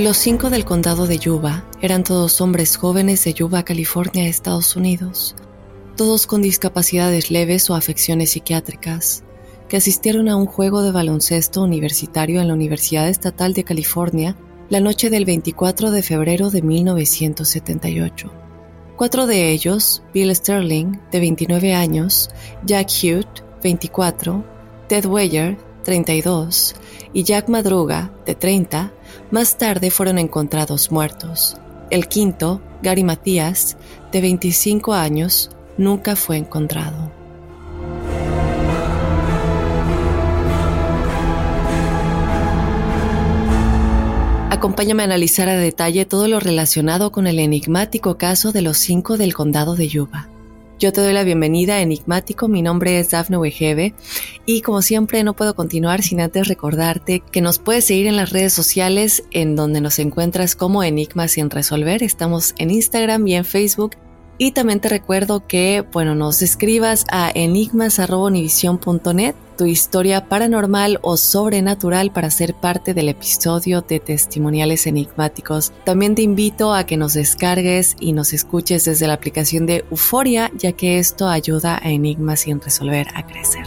Los cinco del condado de Yuba eran todos hombres jóvenes de Yuba, California, Estados Unidos, todos con discapacidades leves o afecciones psiquiátricas, que asistieron a un juego de baloncesto universitario en la Universidad Estatal de California la noche del 24 de febrero de 1978. Cuatro de ellos, Bill Sterling, de 29 años, Jack Hughes, 24, Ted Weyer, 32, y Jack Madruga, de 30, más tarde fueron encontrados muertos. El quinto, Gary Matías, de 25 años, nunca fue encontrado. Acompáñame a analizar a detalle todo lo relacionado con el enigmático caso de los cinco del condado de Yuba. Yo te doy la bienvenida Enigmático, mi nombre es Dafne Wegebe y como siempre no puedo continuar sin antes recordarte que nos puedes seguir en las redes sociales en donde nos encuentras como Enigmas sin resolver. Estamos en Instagram y en Facebook y también te recuerdo que, bueno, nos escribas a enigmas.univision.net tu historia paranormal o sobrenatural para ser parte del episodio de Testimoniales Enigmáticos. También te invito a que nos descargues y nos escuches desde la aplicación de Euforia, ya que esto ayuda a Enigmas sin resolver a crecer.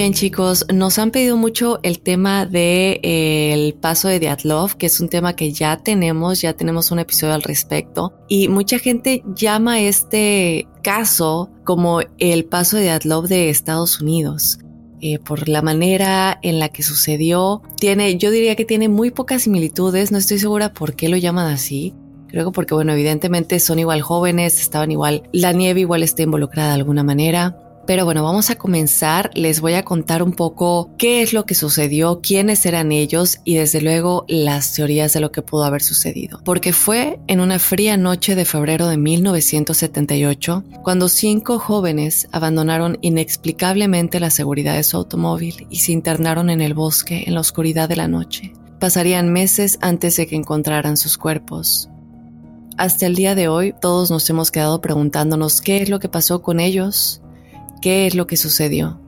Bien chicos, nos han pedido mucho el tema de eh, el paso de Diatlov, que es un tema que ya tenemos, ya tenemos un episodio al respecto. Y mucha gente llama este caso como el paso de Diatlov de Estados Unidos. Eh, por la manera en la que sucedió, tiene, yo diría que tiene muy pocas similitudes, no estoy segura por qué lo llaman así, Creo que porque, bueno, evidentemente son igual jóvenes, estaban igual, la nieve igual está involucrada de alguna manera Pero bueno, vamos a comenzar. Les voy a contar un poco qué es lo que sucedió, quiénes eran ellos y desde luego las teorías de lo que pudo haber sucedido. Porque fue en una fría noche de febrero de 1978 cuando cinco jóvenes abandonaron inexplicablemente la seguridad de su automóvil y se internaron en el bosque en la oscuridad de la noche. Pasarían meses antes de que encontraran sus cuerpos. Hasta el día de hoy todos nos hemos quedado preguntándonos qué es lo que pasó con ellos, qué es lo que sucedió.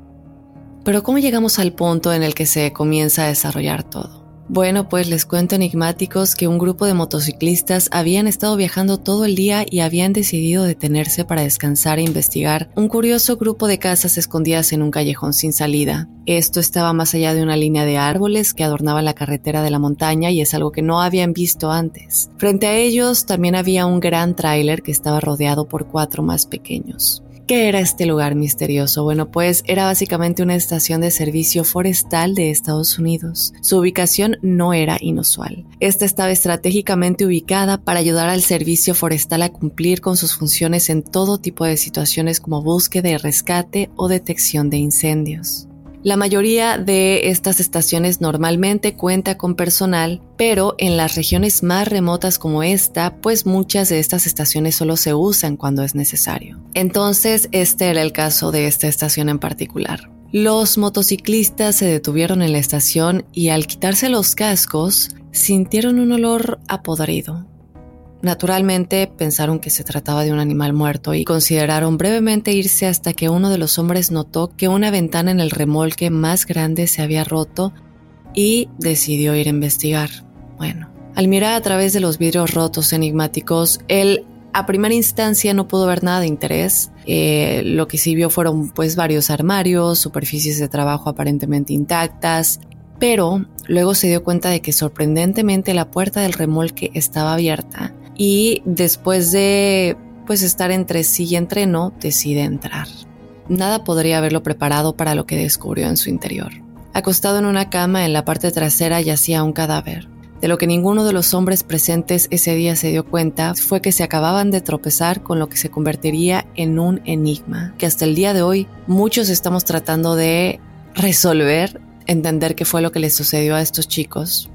Pero ¿cómo llegamos al punto en el que se comienza a desarrollar todo? Bueno, pues les cuento enigmáticos que un grupo de motociclistas habían estado viajando todo el día y habían decidido detenerse para descansar e investigar un curioso grupo de casas escondidas en un callejón sin salida. Esto estaba más allá de una línea de árboles que adornaba la carretera de la montaña y es algo que no habían visto antes. Frente a ellos también había un gran tráiler que estaba rodeado por cuatro más pequeños. ¿Qué era este lugar misterioso? Bueno, pues era básicamente una estación de servicio forestal de Estados Unidos. Su ubicación no era inusual. Esta estaba estratégicamente ubicada para ayudar al servicio forestal a cumplir con sus funciones en todo tipo de situaciones como búsqueda y rescate o detección de incendios. La mayoría de estas estaciones normalmente cuenta con personal, pero en las regiones más remotas como esta, pues muchas de estas estaciones solo se usan cuando es necesario. Entonces, este era el caso de esta estación en particular. Los motociclistas se detuvieron en la estación y al quitarse los cascos, sintieron un olor apodrido. Naturalmente pensaron que se trataba de un animal muerto y consideraron brevemente irse hasta que uno de los hombres notó que una ventana en el remolque más grande se había roto y decidió ir a investigar. Bueno, al mirar a través de los vidrios rotos enigmáticos, él a primera instancia no pudo ver nada de interés. Eh, lo que sí vio fueron pues varios armarios, superficies de trabajo aparentemente intactas, pero luego se dio cuenta de que sorprendentemente la puerta del remolque estaba abierta y después de pues estar entre sí y entre no, decide entrar. Nada podría haberlo preparado para lo que descubrió en su interior. Acostado en una cama en la parte trasera yacía un cadáver. De lo que ninguno de los hombres presentes ese día se dio cuenta fue que se acababan de tropezar con lo que se convertiría en un enigma, que hasta el día de hoy muchos estamos tratando de resolver, entender qué fue lo que les sucedió a estos chicos,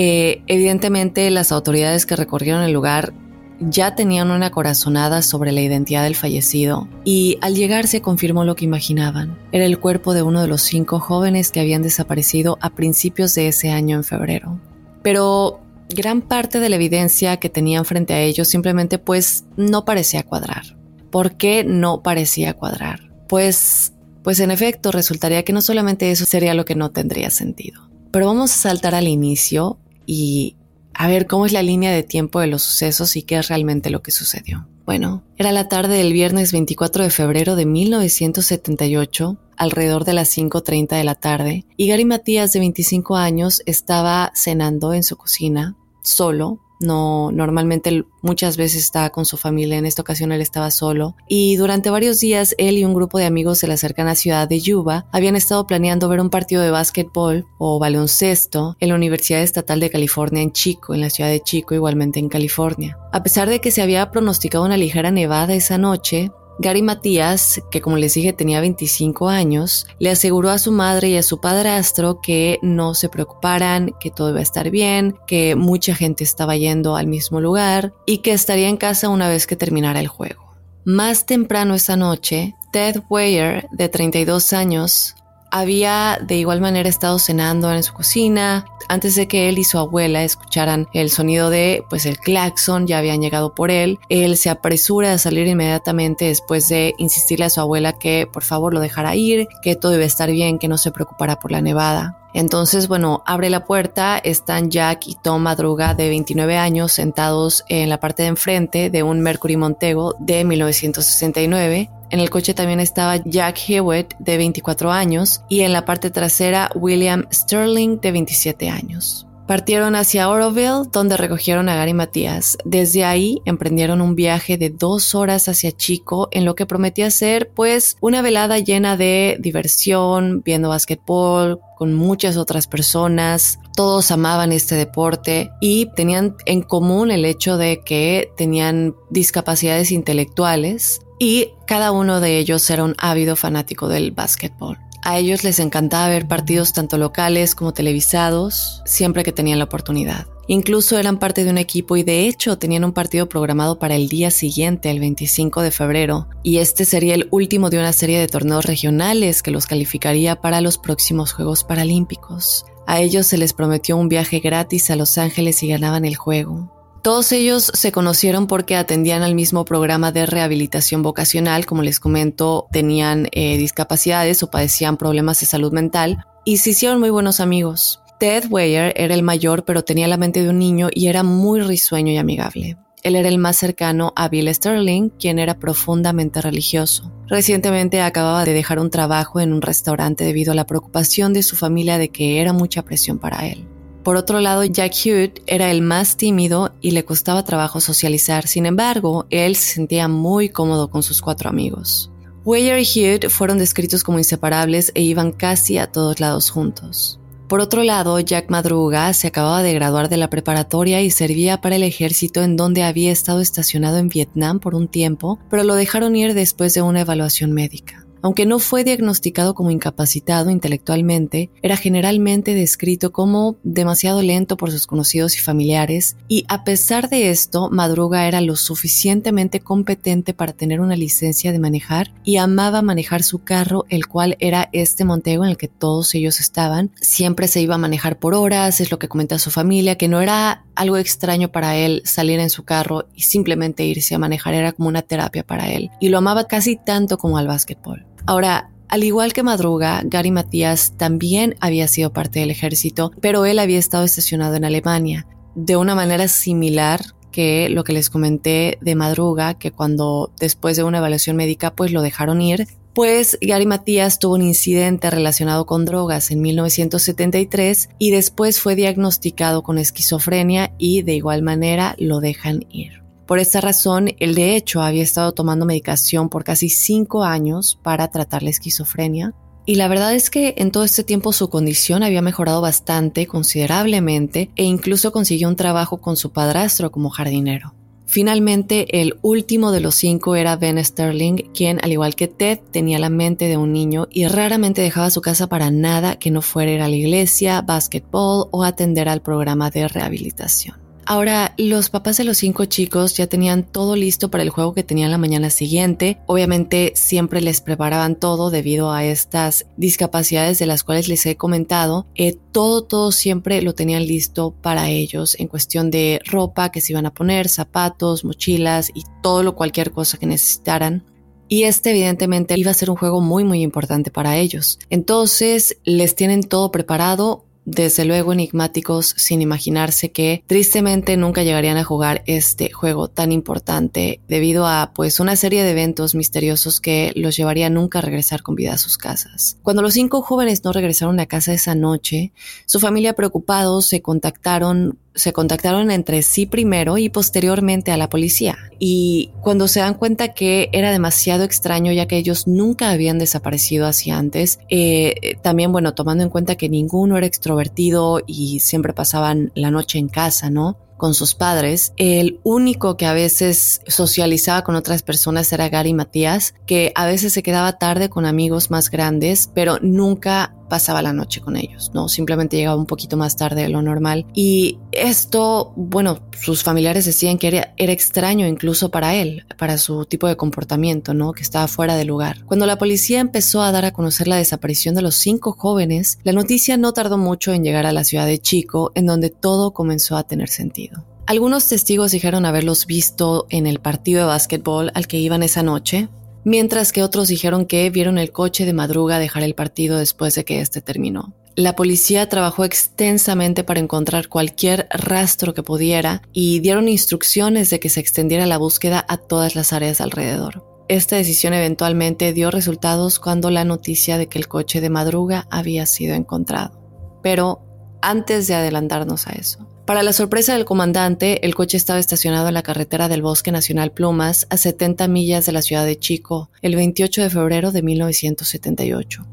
eh, evidentemente las autoridades que recorrieron el lugar ya tenían una corazonada sobre la identidad del fallecido y al llegar se confirmó lo que imaginaban. Era el cuerpo de uno de los cinco jóvenes que habían desaparecido a principios de ese año en febrero. Pero gran parte de la evidencia que tenían frente a ellos simplemente pues no parecía cuadrar. ¿Por qué no parecía cuadrar? Pues, pues en efecto resultaría que no solamente eso sería lo que no tendría sentido. Pero vamos a saltar al inicio y a ver cómo es la línea de tiempo de los sucesos y qué es realmente lo que sucedió. Bueno, era la tarde del viernes 24 de febrero de 1978, alrededor de las 5.30 de la tarde, y Gary Matías, de 25 años, estaba cenando en su cocina, solo, no, normalmente muchas veces estaba con su familia, en esta ocasión él estaba solo. Y durante varios días él y un grupo de amigos de la cercana ciudad de Yuba habían estado planeando ver un partido de básquetbol o baloncesto en la Universidad Estatal de California en Chico, en la ciudad de Chico, igualmente en California. A pesar de que se había pronosticado una ligera nevada esa noche, Gary Matías, que como les dije tenía 25 años, le aseguró a su madre y a su padrastro que no se preocuparan, que todo iba a estar bien, que mucha gente estaba yendo al mismo lugar y que estaría en casa una vez que terminara el juego. Más temprano esa noche, Ted Weyer, de 32 años, había de igual manera estado cenando en su cocina. Antes de que él y su abuela escucharan el sonido de pues el claxon ya habían llegado por él él se apresura a salir inmediatamente después de insistirle a su abuela que por favor lo dejara ir que todo iba a estar bien que no se preocupara por la nevada entonces, bueno, abre la puerta, están Jack y Tom Madruga de 29 años sentados en la parte de enfrente de un Mercury Montego de 1969 en el coche también estaba Jack Hewitt, de 24 años, y en la parte trasera William Sterling, de 27 años. Partieron hacia Oroville, donde recogieron a Gary Matías. Desde ahí emprendieron un viaje de dos horas hacia Chico, en lo que prometía ser, pues, una velada llena de diversión, viendo básquetbol, con muchas otras personas. Todos amaban este deporte y tenían en común el hecho de que tenían discapacidades intelectuales y cada uno de ellos era un ávido fanático del básquetbol. A ellos les encantaba ver partidos tanto locales como televisados, siempre que tenían la oportunidad. Incluso eran parte de un equipo y de hecho tenían un partido programado para el día siguiente, el 25 de febrero, y este sería el último de una serie de torneos regionales que los calificaría para los próximos Juegos Paralímpicos. A ellos se les prometió un viaje gratis a Los Ángeles si ganaban el juego. Todos ellos se conocieron porque atendían al mismo programa de rehabilitación vocacional, como les comento, tenían eh, discapacidades o padecían problemas de salud mental y se hicieron muy buenos amigos. Ted Weyer era el mayor, pero tenía la mente de un niño y era muy risueño y amigable. Él era el más cercano a Bill Sterling, quien era profundamente religioso. Recientemente acababa de dejar un trabajo en un restaurante debido a la preocupación de su familia de que era mucha presión para él. Por otro lado, Jack Hewitt era el más tímido y le costaba trabajo socializar. Sin embargo, él se sentía muy cómodo con sus cuatro amigos. Weyer y Hewitt fueron descritos como inseparables e iban casi a todos lados juntos. Por otro lado, Jack Madruga se acababa de graduar de la preparatoria y servía para el ejército en donde había estado estacionado en Vietnam por un tiempo, pero lo dejaron ir después de una evaluación médica. Aunque no fue diagnosticado como incapacitado intelectualmente, era generalmente descrito como demasiado lento por sus conocidos y familiares, y a pesar de esto, Madruga era lo suficientemente competente para tener una licencia de manejar y amaba manejar su carro, el cual era este Montego en el que todos ellos estaban. Siempre se iba a manejar por horas, es lo que comenta su familia, que no era algo extraño para él salir en su carro y simplemente irse a manejar, era como una terapia para él, y lo amaba casi tanto como al básquetbol. Ahora, al igual que Madruga, Gary Matías también había sido parte del ejército, pero él había estado estacionado en Alemania, de una manera similar que lo que les comenté de Madruga, que cuando después de una evaluación médica pues lo dejaron ir, pues Gary Matías tuvo un incidente relacionado con drogas en 1973 y después fue diagnosticado con esquizofrenia y de igual manera lo dejan ir. Por esta razón, él de hecho había estado tomando medicación por casi cinco años para tratar la esquizofrenia. Y la verdad es que en todo este tiempo su condición había mejorado bastante, considerablemente, e incluso consiguió un trabajo con su padrastro como jardinero. Finalmente, el último de los cinco era Ben Sterling, quien, al igual que Ted, tenía la mente de un niño y raramente dejaba su casa para nada que no fuera ir a la iglesia, básquetbol o atender al programa de rehabilitación. Ahora, los papás de los cinco chicos ya tenían todo listo para el juego que tenían la mañana siguiente. Obviamente siempre les preparaban todo debido a estas discapacidades de las cuales les he comentado. Eh, todo, todo siempre lo tenían listo para ellos en cuestión de ropa que se iban a poner, zapatos, mochilas y todo lo cualquier cosa que necesitaran. Y este evidentemente iba a ser un juego muy muy importante para ellos. Entonces les tienen todo preparado, desde luego enigmáticos sin imaginarse que tristemente nunca llegarían a jugar este juego tan importante debido a pues una serie de eventos misteriosos que los llevaría nunca a regresar con vida a sus casas. Cuando los cinco jóvenes no regresaron a casa esa noche, su familia preocupados se contactaron se contactaron entre sí primero y posteriormente a la policía. Y cuando se dan cuenta que era demasiado extraño ya que ellos nunca habían desaparecido así antes, eh, también bueno, tomando en cuenta que ninguno era extrovertido y siempre pasaban la noche en casa, ¿no? con sus padres. El único que a veces socializaba con otras personas era Gary Matías, que a veces se quedaba tarde con amigos más grandes, pero nunca pasaba la noche con ellos, ¿no? Simplemente llegaba un poquito más tarde de lo normal. Y esto, bueno, sus familiares decían que era, extraño incluso para él, para su tipo de comportamiento, ¿no? Que estaba fuera de lugar. Cuando la policía empezó a dar a conocer la desaparición de los cinco jóvenes, la noticia no tardó mucho en llegar a la ciudad de Chico, en donde todo comenzó a tener sentido. Algunos testigos dijeron haberlos visto en el partido de básquetbol al que iban esa noche, mientras que otros dijeron que vieron el coche de madruga dejar el partido después de que este terminó. La policía trabajó extensamente para encontrar cualquier rastro que pudiera y dieron instrucciones de que se extendiera la búsqueda a todas las áreas alrededor. Esta decisión eventualmente dio resultados cuando la noticia de que el coche de madruga había sido encontrado. Pero antes de adelantarnos a eso. Para la sorpresa del comandante, el coche estaba estacionado en la carretera del Bosque Nacional Plumas, a 70 millas de la ciudad de Chico, el 28 de febrero de 1978.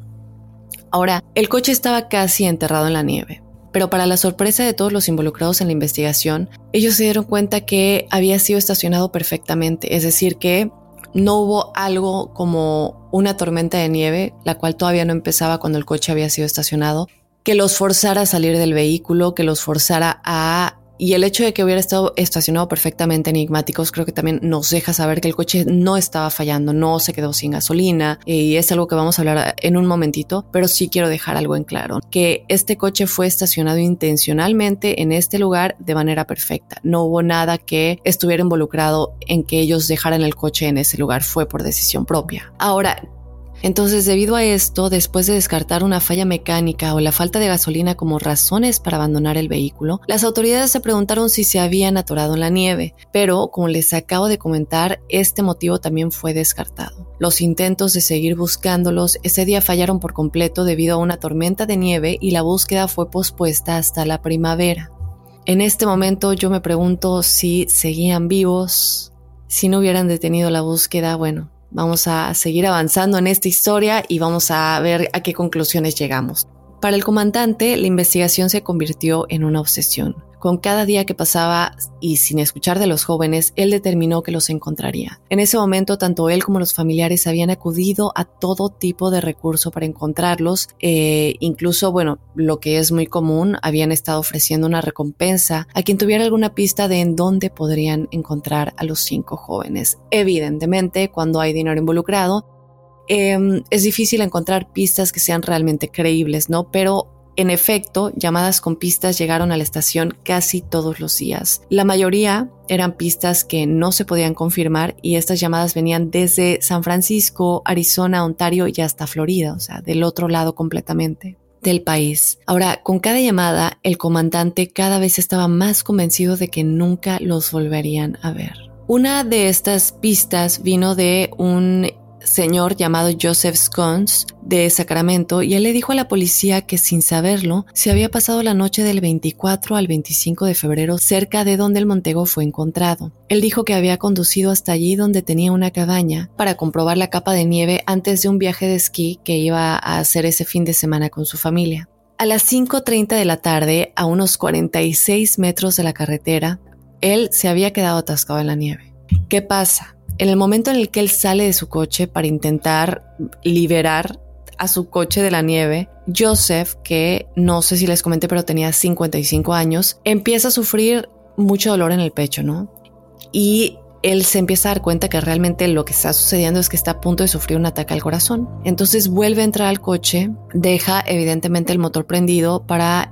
Ahora, el coche estaba casi enterrado en la nieve, pero para la sorpresa de todos los involucrados en la investigación, ellos se dieron cuenta que había sido estacionado perfectamente, es decir, que no hubo algo como una tormenta de nieve, la cual todavía no empezaba cuando el coche había sido estacionado, que los forzara a salir del vehículo, que los forzara a y el hecho de que hubiera estado estacionado perfectamente enigmáticos creo que también nos deja saber que el coche no estaba fallando, no se quedó sin gasolina y es algo que vamos a hablar en un momentito, pero sí quiero dejar algo en claro, que este coche fue estacionado intencionalmente en este lugar de manera perfecta. No hubo nada que estuviera involucrado en que ellos dejaran el coche en ese lugar, fue por decisión propia. Ahora, entonces, debido a esto, después de descartar una falla mecánica o la falta de gasolina como razones para abandonar el vehículo, las autoridades se preguntaron si se habían atorado en la nieve, pero como les acabo de comentar, este motivo también fue descartado. Los intentos de seguir buscándolos ese día fallaron por completo debido a una tormenta de nieve y la búsqueda fue pospuesta hasta la primavera. En este momento yo me pregunto si seguían vivos, si no hubieran detenido la búsqueda, bueno, Vamos a seguir avanzando en esta historia y vamos a ver a qué conclusiones llegamos. Para el comandante, la investigación se convirtió en una obsesión. Con cada día que pasaba y sin escuchar de los jóvenes, él determinó que los encontraría. En ese momento, tanto él como los familiares habían acudido a todo tipo de recurso para encontrarlos. Eh, incluso, bueno, lo que es muy común, habían estado ofreciendo una recompensa a quien tuviera alguna pista de en dónde podrían encontrar a los cinco jóvenes. Evidentemente, cuando hay dinero involucrado, em, es difícil encontrar pistas que sean realmente creíbles, ¿no? Pero en efecto, llamadas con pistas llegaron a la estación casi todos los días. La mayoría eran pistas que no se podían confirmar y estas llamadas venían desde San Francisco, Arizona, Ontario y hasta Florida, o sea, del otro lado completamente del país. Ahora, con cada llamada, el comandante cada vez estaba más convencido de que nunca los volverían a ver. Una de estas pistas vino de un señor llamado Joseph Scones de Sacramento y él le dijo a la policía que sin saberlo se había pasado la noche del 24 al 25 de febrero cerca de donde el Montego fue encontrado. Él dijo que había conducido hasta allí donde tenía una cabaña para comprobar la capa de nieve antes de un viaje de esquí que iba a hacer ese fin de semana con su familia. A las 5.30 de la tarde, a unos 46 metros de la carretera, él se había quedado atascado en la nieve. ¿Qué pasa? En el momento en el que él sale de su coche para intentar liberar a su coche de la nieve, Joseph, que no sé si les comenté, pero tenía 55 años, empieza a sufrir mucho dolor en el pecho, ¿no? Y él se empieza a dar cuenta que realmente lo que está sucediendo es que está a punto de sufrir un ataque al corazón. Entonces vuelve a entrar al coche, deja evidentemente el motor prendido para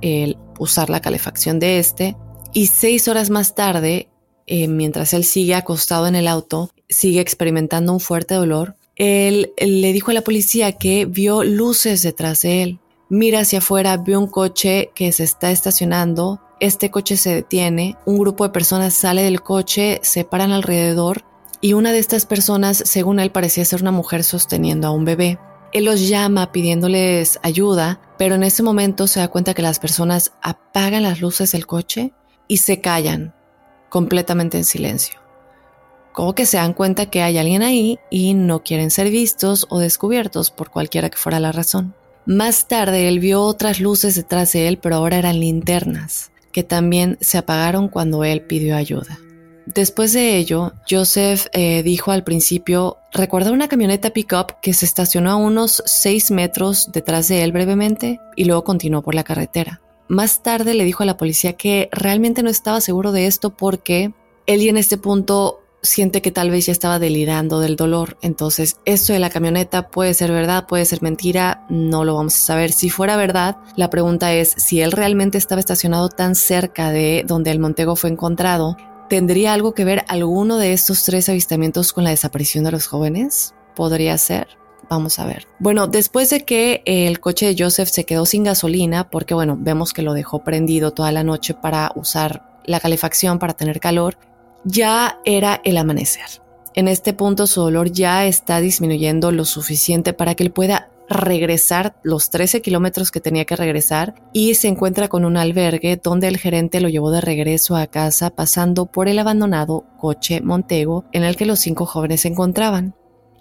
usar la calefacción de este y seis horas más tarde, eh, mientras él sigue acostado en el auto, sigue experimentando un fuerte dolor, él, le dijo a la policía que vio luces detrás de él. Mira hacia afuera, ve un coche que se está estacionando, este coche se detiene, un grupo de personas sale del coche, se paran alrededor y una de estas personas, según él, parecía ser una mujer sosteniendo a un bebé. Él los llama pidiéndoles ayuda, pero en ese momento se da cuenta que las personas apagan las luces del coche y se callan completamente en silencio como que se dan cuenta que hay alguien ahí y no quieren ser vistos o descubiertos por cualquiera que fuera la razón. Más tarde él vio otras luces detrás de él, pero ahora eran linternas, que también se apagaron cuando él pidió ayuda. Después de ello, Joseph eh, dijo al principio recordar una camioneta pickup que se estacionó a unos 6 metros detrás de él brevemente y luego continuó por la carretera. Más tarde le dijo a la policía que realmente no estaba seguro de esto porque él en este punto siente que tal vez ya estaba delirando del dolor. Entonces, esto de la camioneta puede ser verdad, puede ser mentira, no lo vamos a saber. Si fuera verdad, la pregunta es si él realmente estaba estacionado tan cerca de donde el Montego fue encontrado, ¿tendría algo que ver alguno de estos tres avistamientos con la desaparición de los jóvenes? Podría ser. Vamos a ver. Bueno, después de que el coche de Joseph se quedó sin gasolina, porque bueno, vemos que lo dejó prendido toda la noche para usar la calefacción para tener calor, ya era el amanecer. En este punto su dolor ya está disminuyendo lo suficiente para que él pueda regresar los 13 kilómetros que tenía que regresar y se encuentra con un albergue donde el gerente lo llevó de regreso a casa pasando por el abandonado coche Montego en el que los cinco jóvenes se encontraban.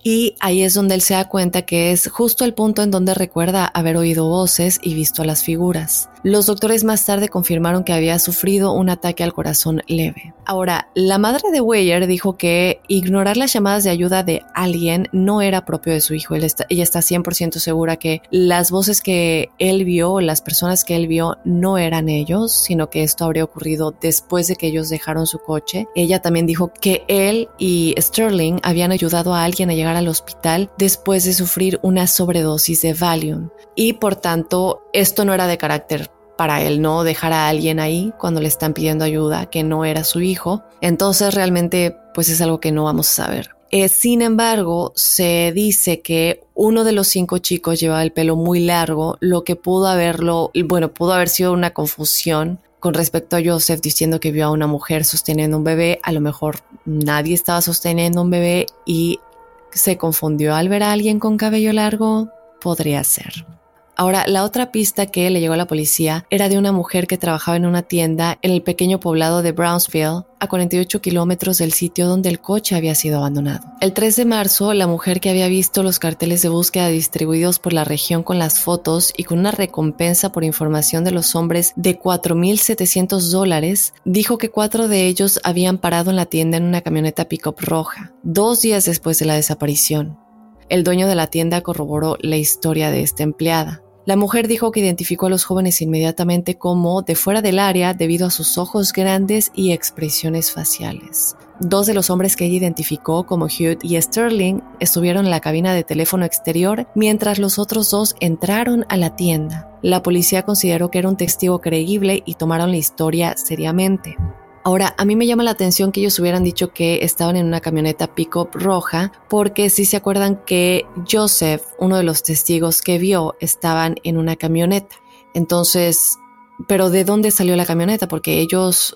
Y ahí es donde él se da cuenta que es justo el punto en donde recuerda haber oído voces y visto a las figuras. Los doctores más tarde confirmaron que había sufrido un ataque al corazón leve. Ahora, la madre de Weyer dijo que ignorar las llamadas de ayuda de alguien no era propio de su hijo. ella está 100% segura que las voces que él vio, las personas que él vio, no eran ellos, sino que esto habría ocurrido después de que ellos dejaron su coche. Ella también dijo que él y Sterling habían ayudado a alguien a llegar al hospital después de sufrir una sobredosis de Valium. Y por tanto, esto no era de carácter para él no dejar a alguien ahí cuando le están pidiendo ayuda que no era su hijo. Entonces realmente pues es algo que no vamos a saber. Eh, sin embargo, se dice que uno de los cinco chicos llevaba el pelo muy largo, lo que pudo haberlo, bueno, pudo haber sido una confusión con respecto a Joseph diciendo que vio a una mujer sosteniendo un bebé. A lo mejor nadie estaba sosteniendo un bebé y se confundió al ver a alguien con cabello largo. Podría ser. Ahora, la otra pista que le llegó a la policía era de una mujer que trabajaba en una tienda en el pequeño poblado de Brownsville, a 48 kilómetros del sitio donde el coche había sido abandonado. El 3 de marzo, la mujer que había visto los carteles de búsqueda distribuidos por la región con las fotos y con una recompensa por información de los hombres de 4.700 dólares, dijo que cuatro de ellos habían parado en la tienda en una camioneta pickup roja, dos días después de la desaparición. El dueño de la tienda corroboró la historia de esta empleada. La mujer dijo que identificó a los jóvenes inmediatamente como de fuera del área debido a sus ojos grandes y expresiones faciales. Dos de los hombres que ella identificó como Hugh y Sterling estuvieron en la cabina de teléfono exterior mientras los otros dos entraron a la tienda. La policía consideró que era un testigo creíble y tomaron la historia seriamente. Ahora, a mí me llama la atención que ellos hubieran dicho que estaban en una camioneta pickup roja, porque si se acuerdan que Joseph, uno de los testigos que vio, estaban en una camioneta. Entonces, pero ¿de dónde salió la camioneta? Porque ellos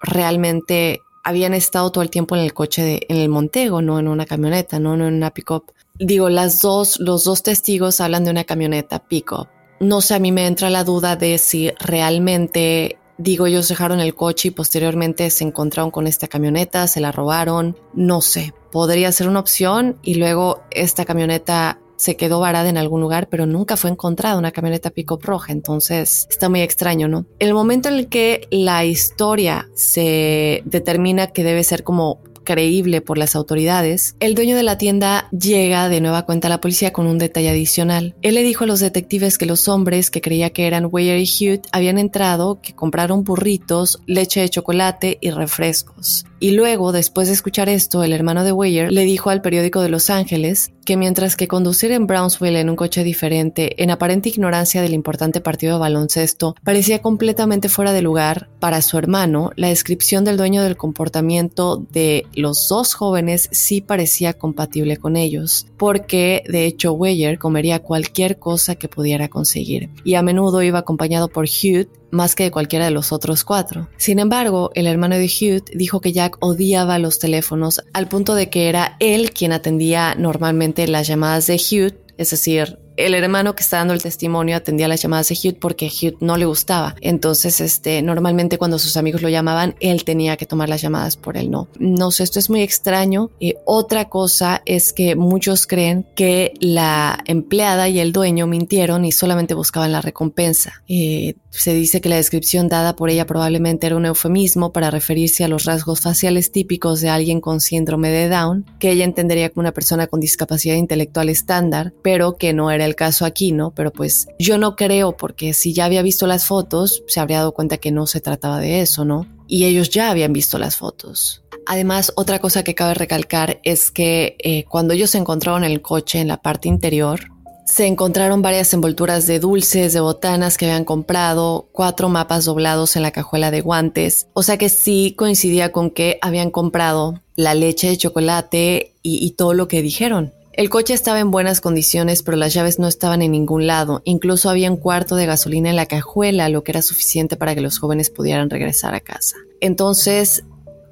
realmente habían estado todo el tiempo en el coche de, en el Montego, no en una camioneta, no, en una pickup. Digo, las dos, los dos testigos hablan de una camioneta pickup. No sé, a mí me entra la duda de si realmente Digo, ellos dejaron el coche y posteriormente se encontraron con esta camioneta, se la robaron, no sé, podría ser una opción y luego esta camioneta se quedó varada en algún lugar, pero nunca fue encontrada una camioneta pico roja, entonces está muy extraño, ¿no? El momento en el que la historia se determina que debe ser como creíble por las autoridades, el dueño de la tienda llega de nueva cuenta a la policía con un detalle adicional. Él le dijo a los detectives que los hombres que creía que eran Weyer y Hugh habían entrado, que compraron burritos, leche de chocolate y refrescos. Y luego, después de escuchar esto, el hermano de Weyer le dijo al periódico de Los Ángeles que mientras que conducir en Brownsville en un coche diferente, en aparente ignorancia del importante partido de baloncesto, parecía completamente fuera de lugar, para su hermano, la descripción del dueño del comportamiento de los dos jóvenes sí parecía compatible con ellos, porque de hecho Weyer comería cualquier cosa que pudiera conseguir, y a menudo iba acompañado por Hugh, más que de cualquiera de los otros cuatro. Sin embargo, el hermano de Hugh dijo que Jack odiaba los teléfonos al punto de que era él quien atendía normalmente las llamadas de Hugh, es decir, el hermano que está dando el testimonio atendía las llamadas de Hugh porque Hugh no le gustaba. Entonces, este, normalmente cuando sus amigos lo llamaban, él tenía que tomar las llamadas por él no. No sé, esto es muy extraño. Otra cosa es que muchos creen que la empleada y el dueño mintieron y solamente buscaban la recompensa. Eh, se dice que la descripción dada por ella probablemente era un eufemismo para referirse a los rasgos faciales típicos de alguien con síndrome de Down, que ella entendería como una persona con discapacidad intelectual estándar, pero que no era el caso aquí, ¿no? Pero pues yo no creo porque si ya había visto las fotos, se habría dado cuenta que no se trataba de eso, ¿no? Y ellos ya habían visto las fotos. Además, otra cosa que cabe recalcar es que eh, cuando ellos se encontraron el coche en la parte interior, se encontraron varias envolturas de dulces, de botanas que habían comprado, cuatro mapas doblados en la cajuela de guantes, o sea que sí coincidía con que habían comprado la leche de chocolate y, y todo lo que dijeron. El coche estaba en buenas condiciones, pero las llaves no estaban en ningún lado. Incluso había un cuarto de gasolina en la cajuela, lo que era suficiente para que los jóvenes pudieran regresar a casa. Entonces,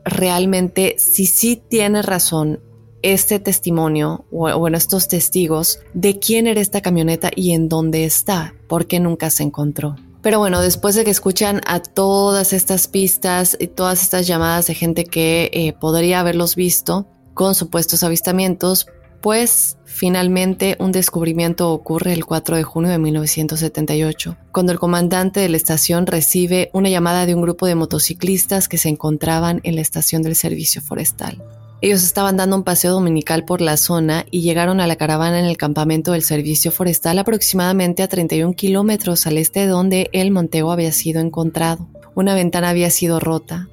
realmente, si sí tiene razón este testimonio, o bueno, estos testigos, de quién era esta camioneta y en dónde está, porque nunca se encontró. Pero bueno, después de que escuchan a todas estas pistas y todas estas llamadas de gente que eh, podría haberlos visto con supuestos avistamientos, pues finalmente un descubrimiento ocurre el 4 de junio de 1978, cuando el comandante de la estación recibe una llamada de un grupo de motociclistas que se encontraban en la estación del servicio forestal. Ellos estaban dando un paseo dominical por la zona y llegaron a la caravana en el campamento del servicio forestal aproximadamente a 31 kilómetros al este de donde el monteo había sido encontrado. Una ventana había sido rota.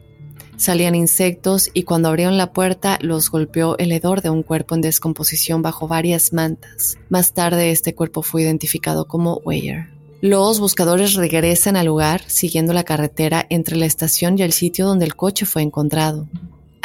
Salían insectos y cuando abrieron la puerta los golpeó el hedor de un cuerpo en descomposición bajo varias mantas. Más tarde este cuerpo fue identificado como Weyer. Los buscadores regresan al lugar siguiendo la carretera entre la estación y el sitio donde el coche fue encontrado.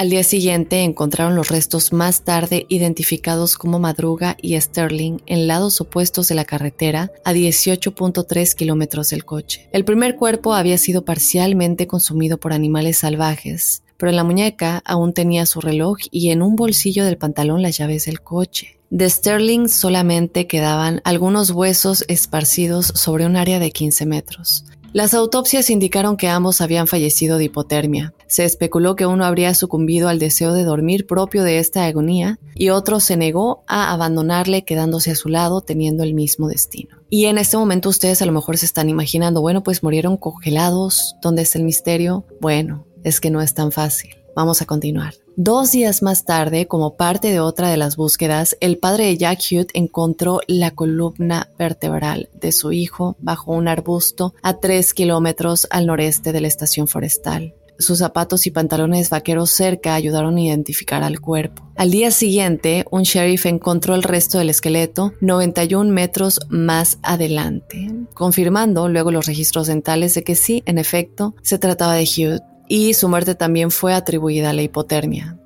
Al día siguiente encontraron los restos más tarde identificados como Madruga y Sterling en lados opuestos de la carretera a 18.3 kilómetros del coche. El primer cuerpo había sido parcialmente consumido por animales salvajes, pero en la muñeca aún tenía su reloj y en un bolsillo del pantalón las llaves del coche. De Sterling solamente quedaban algunos huesos esparcidos sobre un área de 15 metros. Las autopsias indicaron que ambos habían fallecido de hipotermia. Se especuló que uno habría sucumbido al deseo de dormir propio de esta agonía y otro se negó a abandonarle quedándose a su lado teniendo el mismo destino. Y en este momento ustedes a lo mejor se están imaginando, bueno, pues murieron congelados, ¿dónde está el misterio? Bueno, es que no es tan fácil. Vamos a continuar. Dos días más tarde, como parte de otra de las búsquedas, el padre de Jack Hughes encontró la columna vertebral de su hijo bajo un arbusto a tres kilómetros al noreste de la estación forestal. Sus zapatos y pantalones vaqueros cerca ayudaron a identificar al cuerpo. Al día siguiente, un sheriff encontró el resto del esqueleto 91 metros más adelante, confirmando luego los registros dentales de que sí, en efecto, se trataba de Hughes y su muerte también fue atribuida a la hipotermia.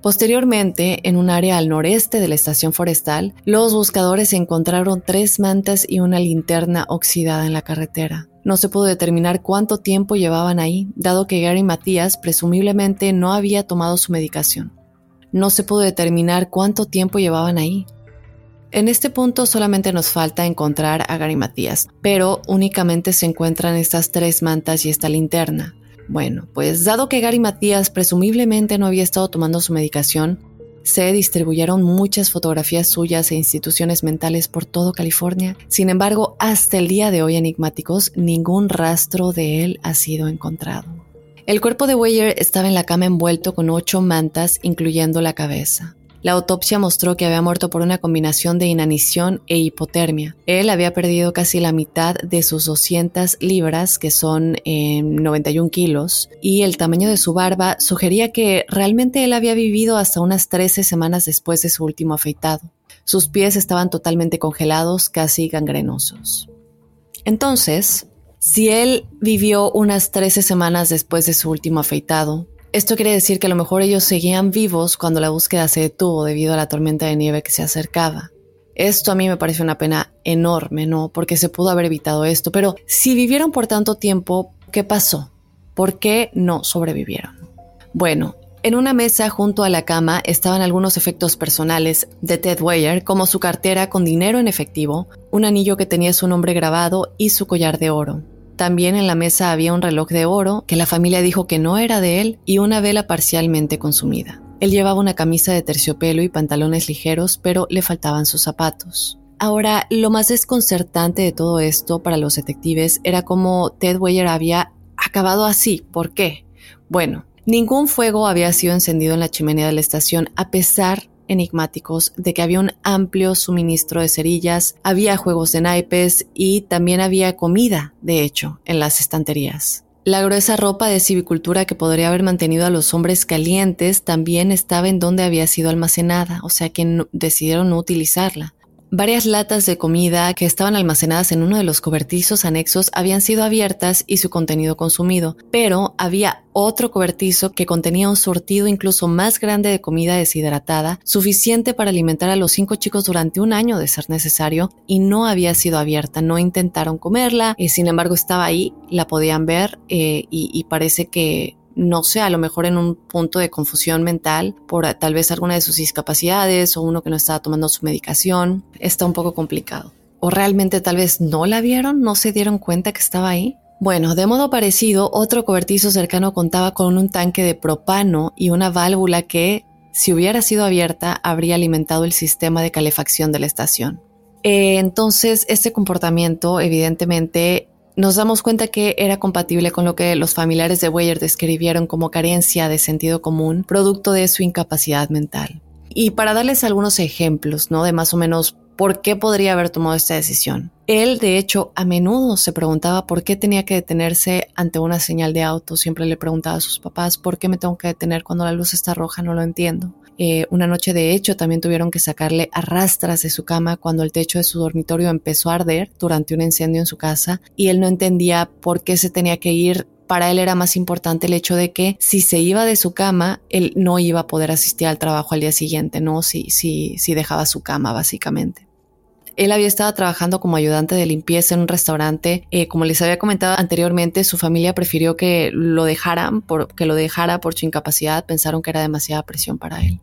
Posteriormente, en un área al noreste de la estación forestal, los buscadores encontraron tres mantas y una linterna oxidada en la carretera. No se pudo determinar cuánto tiempo llevaban ahí, dado que Gary Matías presumiblemente no había tomado su medicación. No se pudo determinar cuánto tiempo llevaban ahí. En este punto solamente nos falta encontrar a Gary Matías, pero únicamente se encuentran estas tres mantas y esta linterna. Bueno, pues dado que Gary Matías presumiblemente no había estado tomando su medicación, se distribuyeron muchas fotografías suyas e instituciones mentales por todo California. Sin embargo, hasta el día de hoy enigmáticos, ningún rastro de él ha sido encontrado. El cuerpo de Weyer estaba en la cama envuelto con ocho mantas, incluyendo la cabeza. La autopsia mostró que había muerto por una combinación de inanición e hipotermia. Él había perdido casi la mitad de sus 200 libras, que son 91 eh, kilos, y el tamaño de su barba sugería que realmente él había vivido hasta unas 13 semanas después de su último afeitado. Sus pies estaban totalmente congelados, casi gangrenosos. Entonces, si él vivió unas 13 semanas después de su último afeitado, esto quiere decir que a lo mejor ellos seguían vivos cuando la búsqueda se detuvo debido a la tormenta de nieve que se acercaba. Esto a mí me parece una pena enorme, ¿no? Porque se pudo haber evitado esto. Pero si vivieron por tanto tiempo, ¿qué pasó? ¿Por qué no sobrevivieron? Bueno, en una mesa junto a la cama estaban algunos efectos personales de Ted Weyer, como su cartera con dinero en efectivo, un anillo que tenía su nombre grabado y su collar de oro. También en la mesa había un reloj de oro que la familia dijo que no era de él y una vela parcialmente consumida. Él llevaba una camisa de terciopelo y pantalones ligeros, pero le faltaban sus zapatos. Ahora, lo más desconcertante de todo esto para los detectives era cómo Ted Weyer había acabado así. ¿Por qué? Bueno, ningún fuego había sido encendido en la chimenea de la estación a pesar enigmáticos de que había un amplio suministro de cerillas, había juegos de naipes y también había comida, de hecho, en las estanterías. La gruesa ropa de civicultura que podría haber mantenido a los hombres calientes también estaba en donde había sido almacenada, o sea que decidieron no utilizarla. Varias latas de comida que estaban almacenadas en uno de los cobertizos anexos habían sido abiertas y su contenido consumido, pero había otro cobertizo que contenía un surtido incluso más grande de comida deshidratada, suficiente para alimentar a los cinco chicos durante un año de ser necesario, y no había sido abierta, no intentaron comerla, y sin embargo estaba ahí, la podían ver, eh, y parece que no sé, a lo mejor en un punto de confusión mental por tal vez alguna de sus discapacidades o uno que no estaba tomando su medicación. Está un poco complicado. O realmente tal vez no la vieron, no se dieron cuenta que estaba ahí. Bueno, de modo parecido, otro cobertizo cercano contaba con un tanque de propano y una válvula que, si hubiera sido abierta, habría alimentado el sistema de calefacción de la estación. Eh, entonces, este comportamiento evidentemente nos damos cuenta que era compatible con lo que los familiares de Weyer describieron como carencia de sentido común, producto de su incapacidad mental. Y para darles algunos ejemplos, ¿no? De más o menos por qué podría haber tomado esta decisión. Él, de hecho, a menudo se preguntaba por qué tenía que detenerse ante una señal de auto. Siempre le preguntaba a sus papás, ¿por qué me tengo que detener cuando la luz está roja? No lo entiendo. Eh, una noche, de hecho, también tuvieron que sacarle a rastras de su cama cuando el techo de su dormitorio empezó a arder durante un incendio en su casa y él no entendía por qué se tenía que ir para él era más importante el hecho de que si se iba de su cama, él no iba a poder asistir al trabajo al día siguiente, ¿no? Si, si, si dejaba su cama, básicamente. Él había estado trabajando como ayudante de limpieza en un restaurante. Eh, como les había comentado anteriormente, su familia prefirió que lo dejaran, que lo dejara por su incapacidad. Pensaron que era demasiada presión para él.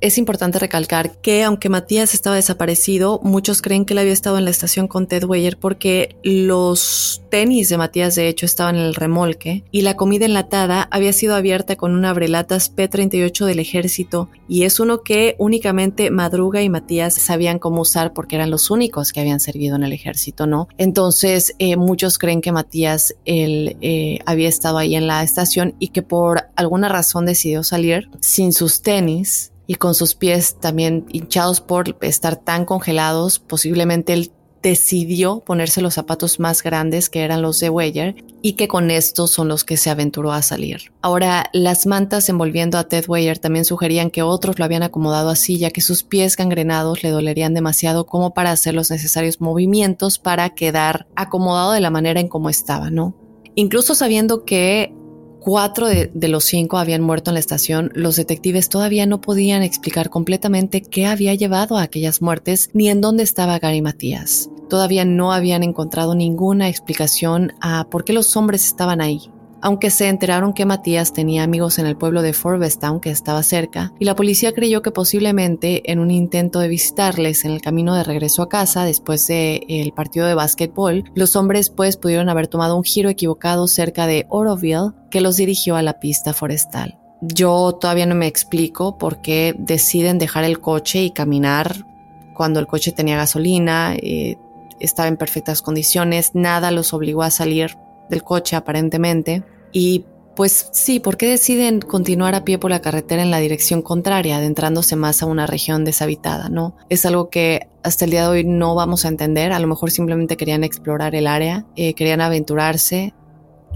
Es importante recalcar que aunque Matías estaba desaparecido, muchos creen que él había estado en la estación con Ted Weyer porque los tenis de Matías de hecho estaban en el remolque y la comida enlatada había sido abierta con un abrelatas P-38 del ejército y es uno que únicamente Madruga y Matías sabían cómo usar porque eran los únicos que habían servido en el ejército, ¿no? Entonces eh, muchos creen que Matías él, eh, había estado ahí en la estación y que por alguna razón decidió salir sin sus tenis y con sus pies también hinchados por estar tan congelados, posiblemente él decidió ponerse los zapatos más grandes que eran los de Weyer y que con estos son los que se aventuró a salir. Ahora, las mantas envolviendo a Ted Weyer también sugerían que otros lo habían acomodado así ya que sus pies gangrenados le dolerían demasiado como para hacer los necesarios movimientos para quedar acomodado de la manera en como estaba, ¿no? Incluso sabiendo que Cuatro de, los cinco habían muerto en la estación. Los detectives todavía no podían explicar completamente qué había llevado a aquellas muertes ni en dónde estaba Gary Matías. Todavía no habían encontrado ninguna explicación a por qué los hombres estaban ahí aunque se enteraron que Matías tenía amigos en el pueblo de Forbestown que estaba cerca, y la policía creyó que posiblemente en un intento de visitarles en el camino de regreso a casa después del partido de básquetbol, los hombres pues pudieron haber tomado un giro equivocado cerca de Oroville que los dirigió a la pista forestal. Yo todavía no me explico por qué deciden dejar el coche y caminar cuando el coche tenía gasolina, eh, estaba en perfectas condiciones, nada los obligó a salir del coche aparentemente. Y pues sí, ¿por qué deciden continuar a pie por la carretera en la dirección contraria, adentrándose más a una región deshabitada? ¿No? Es algo que hasta el día de hoy no vamos a entender. A lo mejor simplemente querían explorar el área, eh, querían aventurarse,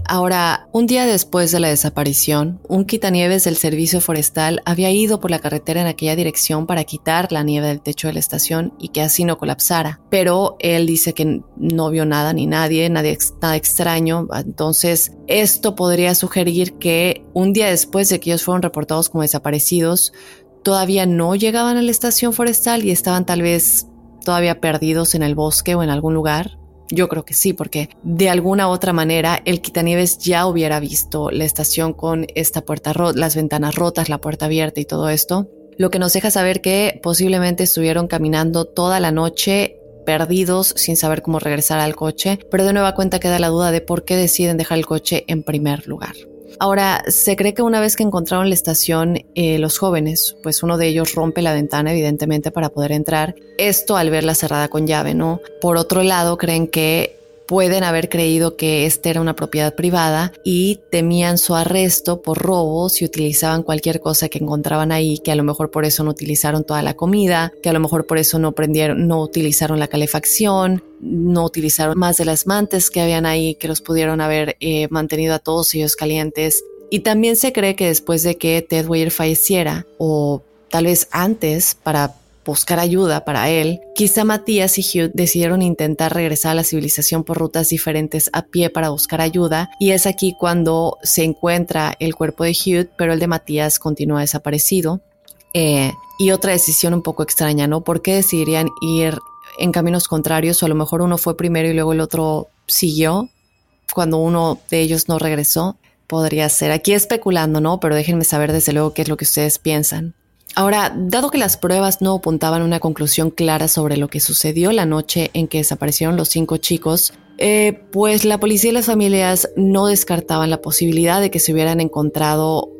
Ahora, un día después de la desaparición, un quitanieves del servicio forestal había ido por la carretera en aquella dirección para quitar la nieve del techo de la estación y que así no colapsara. Pero él dice que no vio nada ni nadie, nada extraño. Entonces, esto podría sugerir que un día después de que ellos fueron reportados como desaparecidos, todavía no llegaban a la estación forestal y estaban tal vez todavía perdidos en el bosque o en algún lugar. Yo creo que sí, porque de alguna otra manera el quitanieves ya hubiera visto la estación con esta puerta rota, las ventanas rotas, la puerta abierta y todo esto, lo que nos deja saber que posiblemente estuvieron caminando toda la noche perdidos sin saber cómo regresar al coche, pero de nueva cuenta queda la duda de por qué deciden dejar el coche en primer lugar. Ahora, se cree que una vez que encontraron la estación, eh, los jóvenes, pues uno de ellos rompe la ventana, evidentemente, para poder entrar. Esto al verla cerrada con llave, ¿no? Por otro lado, creen que pueden haber creído que esta era una propiedad privada y temían su arresto por robo si utilizaban cualquier cosa que encontraban ahí, que a lo mejor por eso no utilizaron toda la comida, que a lo mejor por eso no prendieron, no utilizaron la calefacción, no utilizaron más de las mantes que habían ahí, que los pudieron haber eh, mantenido a todos ellos calientes. Y también se cree que después de que Ted Weir falleciera, o tal vez antes, para buscar ayuda para él, quizá Matías y Hugh decidieron intentar regresar a la civilización por rutas diferentes a pie para buscar ayuda y es aquí cuando se encuentra el cuerpo de Hugh, pero el de Matías continúa desaparecido. Eh, y otra decisión un poco extraña, ¿no? ¿Por qué decidirían ir en caminos contrarios o a lo mejor uno fue primero y luego el otro siguió cuando uno de ellos no regresó? podría ser. Aquí especulando, ¿no? Pero déjenme saber desde luego qué es lo que ustedes piensan. Ahora, dado que las pruebas no apuntaban una conclusión clara sobre lo que sucedió la noche en que desaparecieron los cinco chicos, eh, pues la policía y las familias no descartaban la posibilidad de que se hubieran encontrado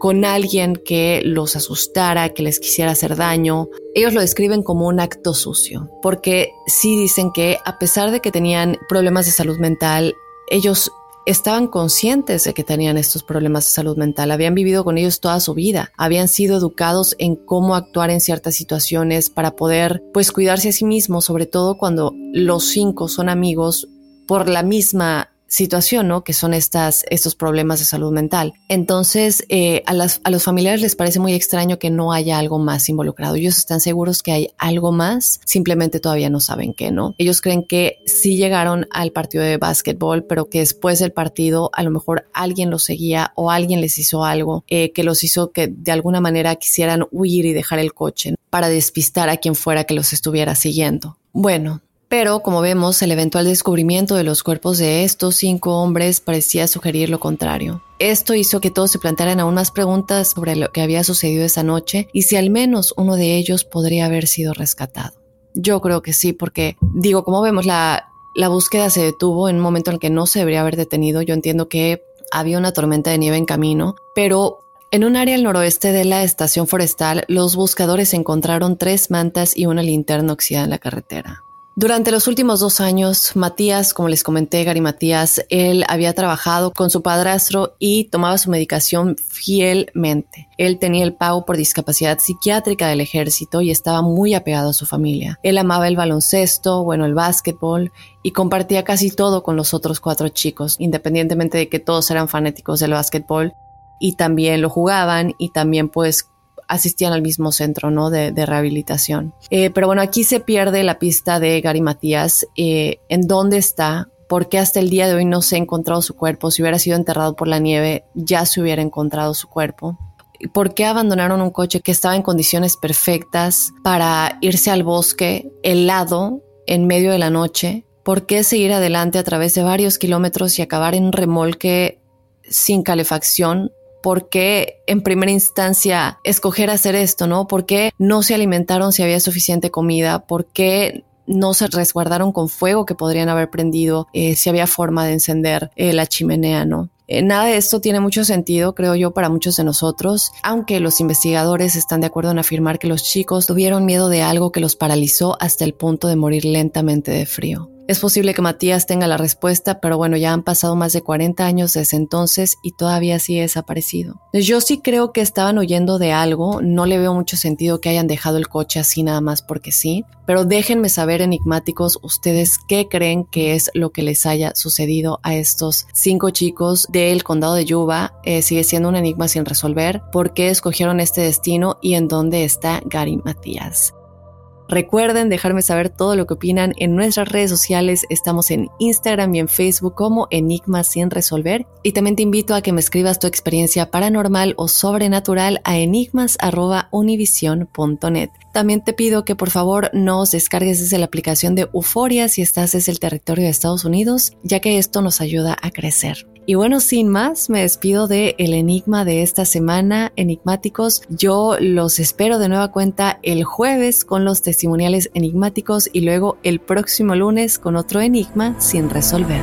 con alguien que los asustara, que les quisiera hacer daño. Ellos lo describen como un acto sucio, porque sí dicen que a pesar de que tenían problemas de salud mental, ellos estaban conscientes de que tenían estos problemas de salud mental, habían vivido con ellos toda su vida, habían sido educados en cómo actuar en ciertas situaciones para poder pues cuidarse a sí mismos, sobre todo cuando los cinco son amigos por la misma situación, ¿no? Que son estas, estos problemas de salud mental. Entonces, eh, a, las, a los familiares les parece muy extraño que no haya algo más involucrado. Ellos están seguros que hay algo más, simplemente todavía no saben qué, ¿no? Ellos creen que sí llegaron al partido de básquetbol, pero que después del partido a lo mejor alguien los seguía o alguien les hizo algo eh, que los hizo que de alguna manera quisieran huir y dejar el coche para despistar a quien fuera que los estuviera siguiendo. Bueno, pero como vemos, el eventual descubrimiento de los cuerpos de estos cinco hombres parecía sugerir lo contrario. Esto hizo que todos se plantearan aún más preguntas sobre lo que había sucedido esa noche y si al menos uno de ellos podría haber sido rescatado. Yo creo que sí, porque digo, como vemos, la, la búsqueda se detuvo en un momento en el que no se debería haber detenido. Yo entiendo que había una tormenta de nieve en camino, pero en un área al noroeste de la estación forestal, los buscadores encontraron tres mantas y una linterna oxidada en la carretera. Durante los últimos dos años, Matías, como les comenté, Gary Matías, él había trabajado con su padrastro y tomaba su medicación fielmente. Él tenía el pago por discapacidad psiquiátrica del ejército y estaba muy apegado a su familia. Él amaba el baloncesto, bueno, el básquetbol y compartía casi todo con los otros cuatro chicos, independientemente de que todos eran fanáticos del básquetbol y también lo jugaban y también pues asistían al mismo centro ¿no? de, rehabilitación. Eh, pero bueno, aquí se pierde la pista de Gary Matías, eh, en dónde está, porque hasta el día de hoy no se ha encontrado su cuerpo. Si hubiera sido enterrado por la nieve, ya se hubiera encontrado su cuerpo. ¿Por qué abandonaron un coche que estaba en condiciones perfectas para irse al bosque helado en medio de la noche? ¿Por qué seguir adelante a través de varios kilómetros y acabar en remolque sin calefacción por qué en primera instancia escoger hacer esto, ¿no? ¿Por qué no se alimentaron si había suficiente comida? ¿Por qué no se resguardaron con fuego que podrían haber prendido eh, si había forma de encender eh, la chimenea, ¿no? Eh, nada de esto tiene mucho sentido, creo yo, para muchos de nosotros, aunque los investigadores están de acuerdo en afirmar que los chicos tuvieron miedo de algo que los paralizó hasta el punto de morir lentamente de frío. Es posible que Matías tenga la respuesta, pero bueno, ya han pasado más de 40 años desde entonces y todavía sigue desaparecido. Yo sí creo que estaban huyendo de algo, no le veo mucho sentido que hayan dejado el coche así nada más porque sí, pero déjenme saber enigmáticos ustedes qué creen que es lo que les haya sucedido a estos cinco chicos del condado de Yuba. Eh, sigue siendo un enigma sin resolver, por qué escogieron este destino y en dónde está Gary Matías. Recuerden dejarme saber todo lo que opinan en nuestras redes sociales. Estamos en Instagram y en Facebook como Enigmas sin resolver. Y también te invito a que me escribas tu experiencia paranormal o sobrenatural a enigmas.univision.net. También te pido que por favor nos descargues desde la aplicación de Euforia si estás desde el territorio de Estados Unidos, ya que esto nos ayuda a crecer. Y bueno, sin más, me despido de el enigma de esta semana, enigmáticos. Yo los espero de nueva cuenta el jueves con los testimoniales enigmáticos y luego el próximo lunes con otro enigma sin resolver.